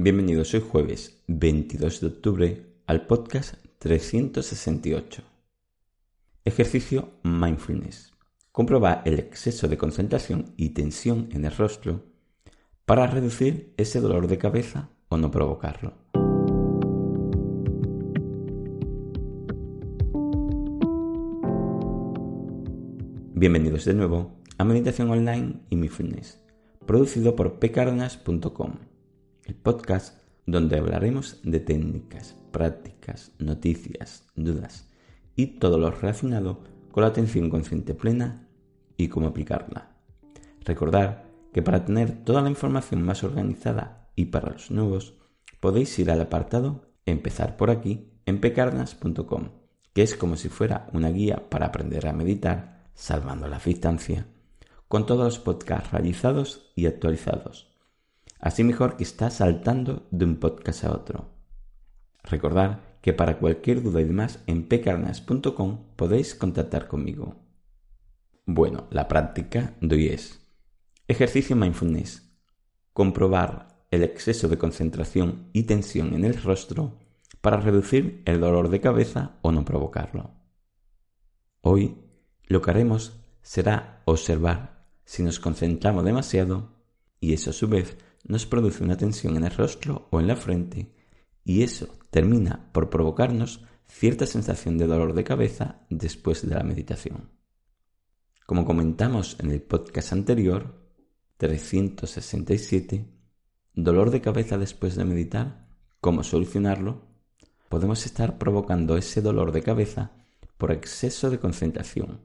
Bienvenidos hoy jueves 22 de octubre al podcast 368. Ejercicio Mindfulness. Comproba el exceso de concentración y tensión en el rostro para reducir ese dolor de cabeza o no provocarlo. Bienvenidos de nuevo a Meditación Online y Mindfulness, producido por pcardenas.com, el podcast donde hablaremos de técnicas, prácticas, noticias, dudas y todo lo relacionado con la atención consciente plena y cómo aplicarla. Recordar que para tener toda la información más organizada y para los nuevos, podéis ir al apartado Empezar por aquí en pecarnas.com, que es como si fuera una guía para aprender a meditar salvando la distancia, con todos los podcasts realizados y actualizados. Así mejor que está saltando de un podcast a otro. Recordad que para cualquier duda y demás en pecarnas.com podéis contactar conmigo. Bueno, la práctica de hoy es ejercicio mindfulness. Comprobar el exceso de concentración y tensión en el rostro para reducir el dolor de cabeza o no provocarlo. Hoy lo que haremos será observar si nos concentramos demasiado y eso a su vez nos produce una tensión en el rostro o en la frente y eso termina por provocarnos cierta sensación de dolor de cabeza después de la meditación. Como comentamos en el podcast anterior, 367, dolor de cabeza después de meditar, cómo solucionarlo, podemos estar provocando ese dolor de cabeza por exceso de concentración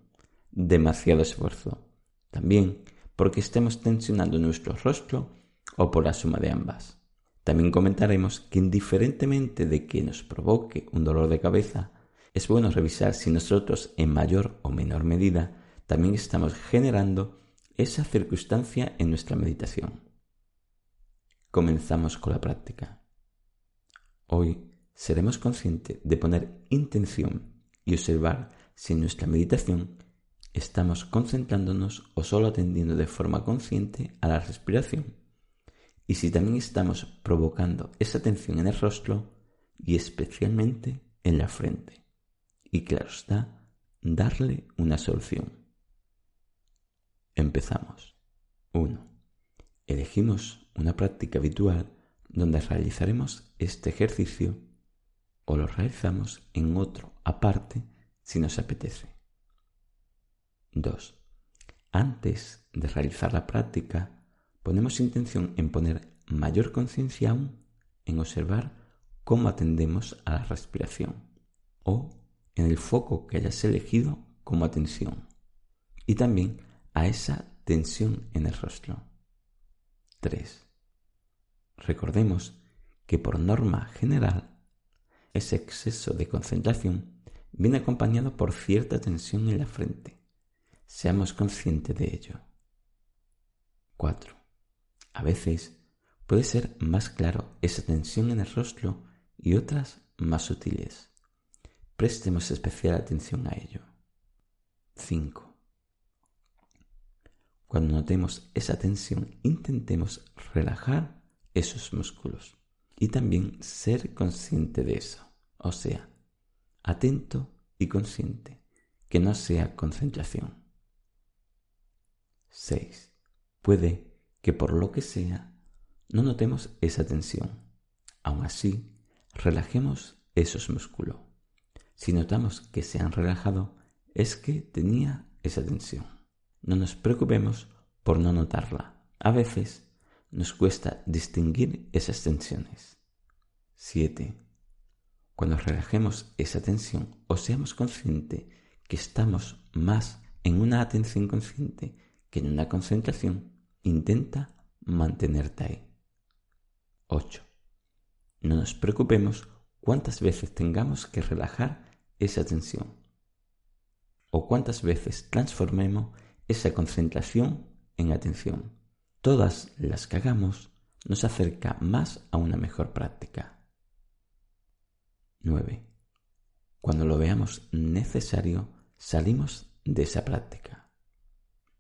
demasiado esfuerzo. También porque estemos tensionando nuestro rostro o por la suma de ambas. También comentaremos que indiferentemente de que nos provoque un dolor de cabeza, es bueno revisar si nosotros en mayor o menor medida también estamos generando esa circunstancia en nuestra meditación. Comenzamos con la práctica. Hoy seremos conscientes de poner intención y observar si en nuestra meditación estamos concentrándonos o solo atendiendo de forma consciente a la respiración. Y si también estamos provocando esa tensión en el rostro y especialmente en la frente. Y claro está, darle una solución. Empezamos. 1. Elegimos una práctica habitual donde realizaremos este ejercicio o lo realizamos en otro aparte si nos apetece. 2. Antes de realizar la práctica, ponemos intención en poner mayor conciencia aún en observar cómo atendemos a la respiración o en el foco que hayas elegido como atención y también a esa tensión en el rostro. 3. Recordemos que por norma general ese exceso de concentración viene acompañado por cierta tensión en la frente seamos conscientes de ello. 4. A veces puede ser más claro esa tensión en el rostro y otras más sutiles. Prestemos especial atención a ello. 5. Cuando notemos esa tensión, intentemos relajar esos músculos y también ser consciente de eso, o sea, atento y consciente, que no sea concentración. 6. Puede que por lo que sea no notemos esa tensión. Aún así, relajemos esos músculos. Si notamos que se han relajado, es que tenía esa tensión. No nos preocupemos por no notarla. A veces nos cuesta distinguir esas tensiones. 7. Cuando relajemos esa tensión o seamos conscientes que estamos más en una atención consciente que en una concentración intenta mantenerte ahí. 8. No nos preocupemos cuántas veces tengamos que relajar esa tensión o cuántas veces transformemos esa concentración en atención. Todas las que hagamos nos acerca más a una mejor práctica. 9. Cuando lo veamos necesario, salimos de esa práctica.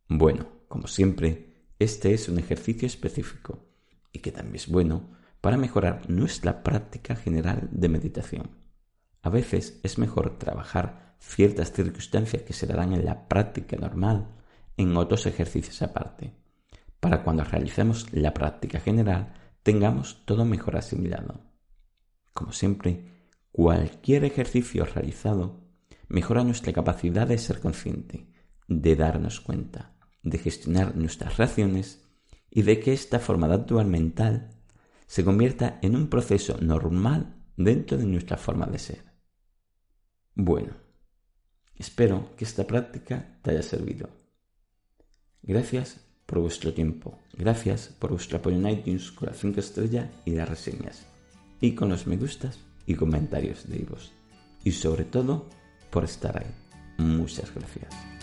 Bueno, como siempre, este es un ejercicio específico y que también es bueno para mejorar nuestra práctica general de meditación. A veces es mejor trabajar ciertas circunstancias que se darán en la práctica normal en otros ejercicios aparte, para cuando realicemos la práctica general tengamos todo mejor asimilado. Como siempre, cualquier ejercicio realizado mejora nuestra capacidad de ser consciente, de darnos cuenta, de gestionar nuestras reacciones y de que esta forma de actuar mental se convierta en un proceso normal dentro de nuestra forma de ser. Bueno, espero que esta práctica te haya servido. Gracias por vuestro tiempo, gracias por vuestro apoyo en iTunes con las 5 estrellas y las reseñas, y con los me gustas y comentarios de vos. Y sobre todo, por estar ahí. Muchas gracias.